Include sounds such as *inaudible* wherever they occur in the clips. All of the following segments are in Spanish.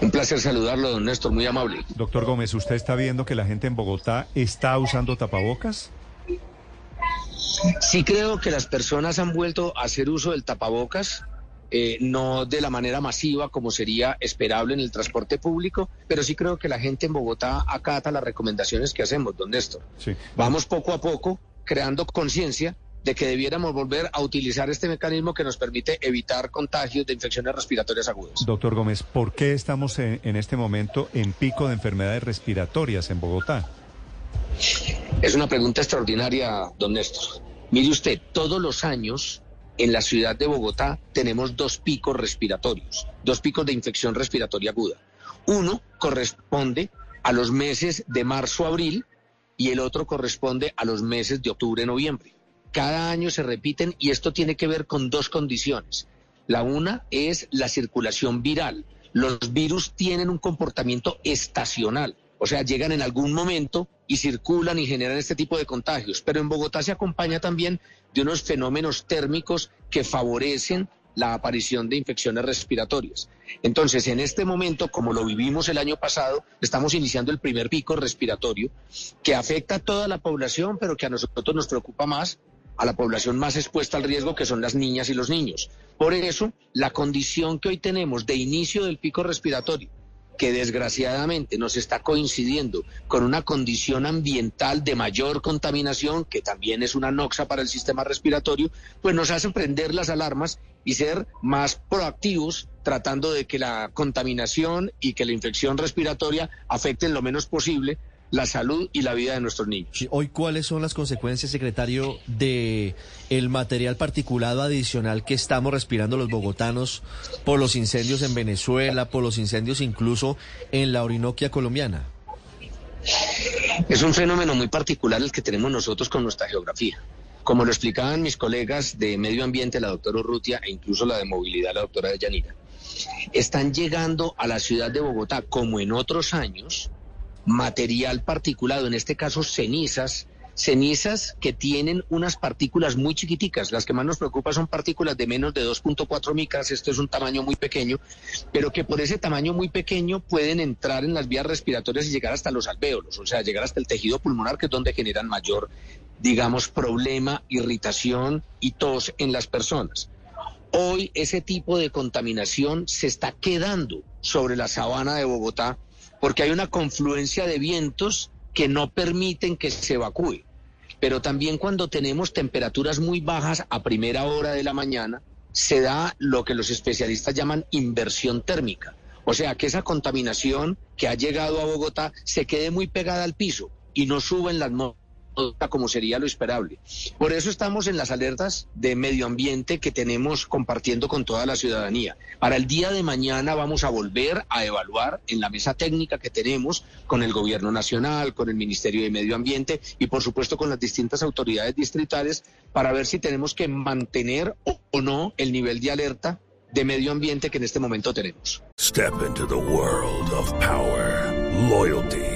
Un placer saludarlo, don Néstor, muy amable. Doctor Gómez, ¿usted está viendo que la gente en Bogotá está usando tapabocas? Sí creo que las personas han vuelto a hacer uso del tapabocas, eh, no de la manera masiva como sería esperable en el transporte público, pero sí creo que la gente en Bogotá acata las recomendaciones que hacemos, don Néstor. Sí. Vamos poco a poco creando conciencia de que debiéramos volver a utilizar este mecanismo que nos permite evitar contagios de infecciones respiratorias agudas. Doctor Gómez, ¿por qué estamos en, en este momento en pico de enfermedades respiratorias en Bogotá? Es una pregunta extraordinaria, don Néstor. Mire usted, todos los años en la ciudad de Bogotá tenemos dos picos respiratorios, dos picos de infección respiratoria aguda. Uno corresponde a los meses de marzo-abril y el otro corresponde a los meses de octubre-noviembre. Cada año se repiten y esto tiene que ver con dos condiciones. La una es la circulación viral. Los virus tienen un comportamiento estacional, o sea, llegan en algún momento y circulan y generan este tipo de contagios. Pero en Bogotá se acompaña también de unos fenómenos térmicos que favorecen la aparición de infecciones respiratorias. Entonces, en este momento, como lo vivimos el año pasado, estamos iniciando el primer pico respiratorio que afecta a toda la población, pero que a nosotros nos preocupa más a la población más expuesta al riesgo, que son las niñas y los niños. Por eso, la condición que hoy tenemos de inicio del pico respiratorio, que desgraciadamente nos está coincidiendo con una condición ambiental de mayor contaminación, que también es una noxa para el sistema respiratorio, pues nos hace prender las alarmas y ser más proactivos tratando de que la contaminación y que la infección respiratoria afecten lo menos posible la salud y la vida de nuestros niños. Hoy, ¿cuáles son las consecuencias, secretario, de el material particulado adicional que estamos respirando los bogotanos por los incendios en Venezuela, por los incendios incluso en la Orinoquia colombiana? Es un fenómeno muy particular el que tenemos nosotros con nuestra geografía. Como lo explicaban mis colegas de medio ambiente, la doctora Urrutia, e incluso la de movilidad, la doctora Deyanira, están llegando a la ciudad de Bogotá, como en otros años, material particulado, en este caso cenizas, cenizas que tienen unas partículas muy chiquiticas. Las que más nos preocupan son partículas de menos de 2.4 micras, esto es un tamaño muy pequeño, pero que por ese tamaño muy pequeño pueden entrar en las vías respiratorias y llegar hasta los alvéolos, o sea, llegar hasta el tejido pulmonar, que es donde generan mayor, digamos, problema, irritación y tos en las personas. Hoy ese tipo de contaminación se está quedando sobre la sabana de Bogotá porque hay una confluencia de vientos que no permiten que se evacúe. Pero también cuando tenemos temperaturas muy bajas a primera hora de la mañana, se da lo que los especialistas llaman inversión térmica. O sea, que esa contaminación que ha llegado a Bogotá se quede muy pegada al piso y no sube en la atmósfera como sería lo esperable. Por eso estamos en las alertas de medio ambiente que tenemos compartiendo con toda la ciudadanía. Para el día de mañana vamos a volver a evaluar en la mesa técnica que tenemos con el Gobierno Nacional, con el Ministerio de Medio Ambiente y por supuesto con las distintas autoridades distritales para ver si tenemos que mantener o no el nivel de alerta de medio ambiente que en este momento tenemos. Step into the world of power, loyalty.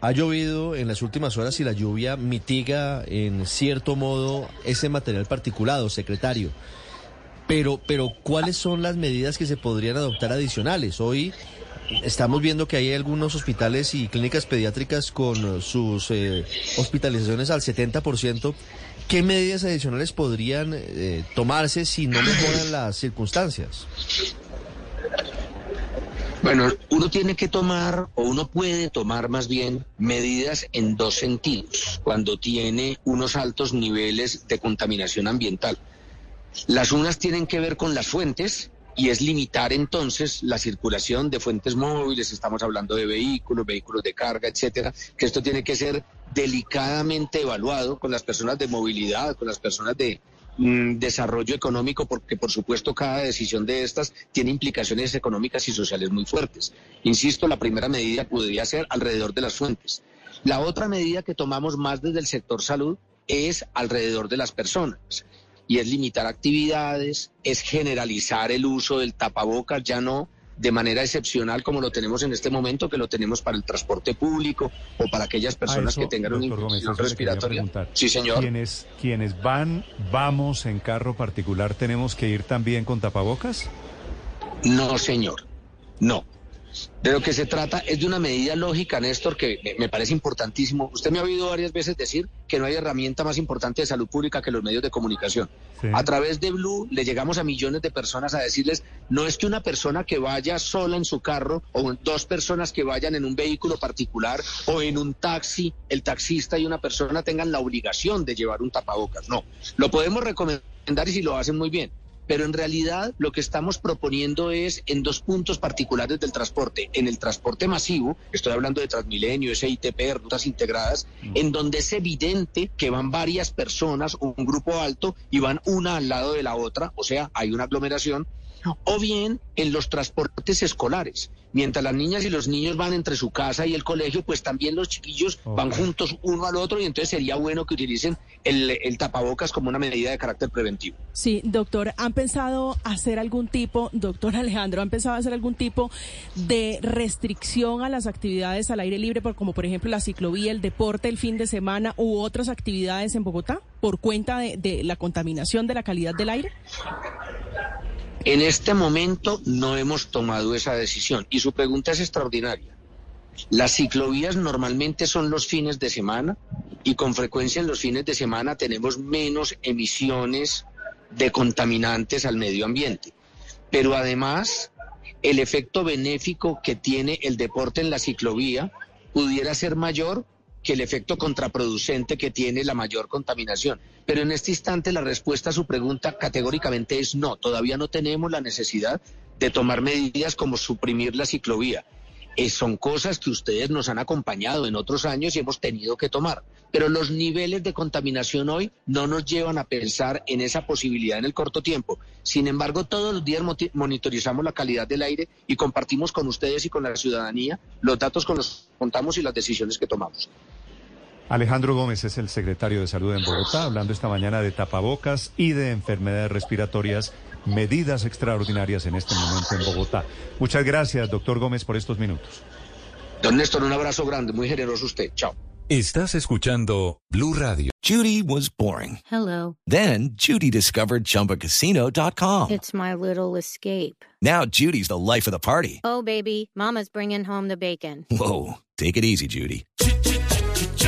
Ha llovido en las últimas horas y la lluvia mitiga en cierto modo ese material particulado, secretario. Pero, pero ¿cuáles son las medidas que se podrían adoptar adicionales? Hoy estamos viendo que hay algunos hospitales y clínicas pediátricas con sus eh, hospitalizaciones al 70% ¿Qué medidas adicionales podrían eh, tomarse si no mejoran las circunstancias? Bueno, uno tiene que tomar, o uno puede tomar más bien, medidas en dos sentidos, cuando tiene unos altos niveles de contaminación ambiental. Las unas tienen que ver con las fuentes, y es limitar entonces la circulación de fuentes móviles, estamos hablando de vehículos, vehículos de carga, etcétera, que esto tiene que ser delicadamente evaluado con las personas de movilidad, con las personas de desarrollo económico, porque por supuesto cada decisión de estas tiene implicaciones económicas y sociales muy fuertes. Insisto, la primera medida podría ser alrededor de las fuentes. La otra medida que tomamos más desde el sector salud es alrededor de las personas y es limitar actividades, es generalizar el uso del tapabocas, ya no de manera excepcional como lo tenemos en este momento, que lo tenemos para el transporte público o para aquellas personas que tengan una infección respiratoria. Sí, señor. ¿Quienes, quienes van, vamos en carro particular, tenemos que ir también con tapabocas? No, señor. No. De lo que se trata es de una medida lógica, Néstor, que me parece importantísimo. Usted me ha oído varias veces decir que no hay herramienta más importante de salud pública que los medios de comunicación. A través de Blue le llegamos a millones de personas a decirles, no es que una persona que vaya sola en su carro o dos personas que vayan en un vehículo particular o en un taxi, el taxista y una persona tengan la obligación de llevar un tapabocas. No, lo podemos recomendar y si lo hacen muy bien pero en realidad lo que estamos proponiendo es en dos puntos particulares del transporte. En el transporte masivo, estoy hablando de Transmilenio, SITP, rutas integradas, mm. en donde es evidente que van varias personas, un grupo alto, y van una al lado de la otra, o sea, hay una aglomeración, o bien en los transportes escolares. Mientras las niñas y los niños van entre su casa y el colegio, pues también los chiquillos van juntos uno al otro y entonces sería bueno que utilicen el, el, tapabocas como una medida de carácter preventivo. Sí, doctor, ¿han pensado hacer algún tipo, doctor *laughs* Alejandro, han pensado hacer algún tipo de restricción a las actividades al aire libre, como por ejemplo la ciclovía, el deporte el fin de semana u otras actividades en Bogotá por cuenta de, de la contaminación de la calidad del aire? En este momento no hemos tomado esa decisión y su pregunta es extraordinaria. Las ciclovías normalmente son los fines de semana y con frecuencia en los fines de semana tenemos menos emisiones de contaminantes al medio ambiente. Pero además, el efecto benéfico que tiene el deporte en la ciclovía pudiera ser mayor que el efecto contraproducente que tiene la mayor contaminación. Pero en este instante la respuesta a su pregunta categóricamente es no, todavía no tenemos la necesidad de tomar medidas como suprimir la ciclovía. Eh, son cosas que ustedes nos han acompañado en otros años y hemos tenido que tomar. Pero los niveles de contaminación hoy no nos llevan a pensar en esa posibilidad en el corto tiempo. Sin embargo, todos los días monitorizamos la calidad del aire y compartimos con ustedes y con la ciudadanía los datos con los que contamos y las decisiones que tomamos. Alejandro Gómez es el secretario de Salud en Bogotá, hablando esta mañana de tapabocas y de enfermedades respiratorias medidas extraordinarias en este momento en Bogotá. Muchas gracias, doctor Gómez, por estos minutos. Don Néstor, un abrazo grande, muy generoso usted. Chao. Estás escuchando Blue Radio. Judy was boring. Hello. Then Judy discovered chumbacasino.com. It's my little escape. Now Judy's the life of the party. Oh, baby, mama's bringing home the bacon. Whoa, take it easy, Judy.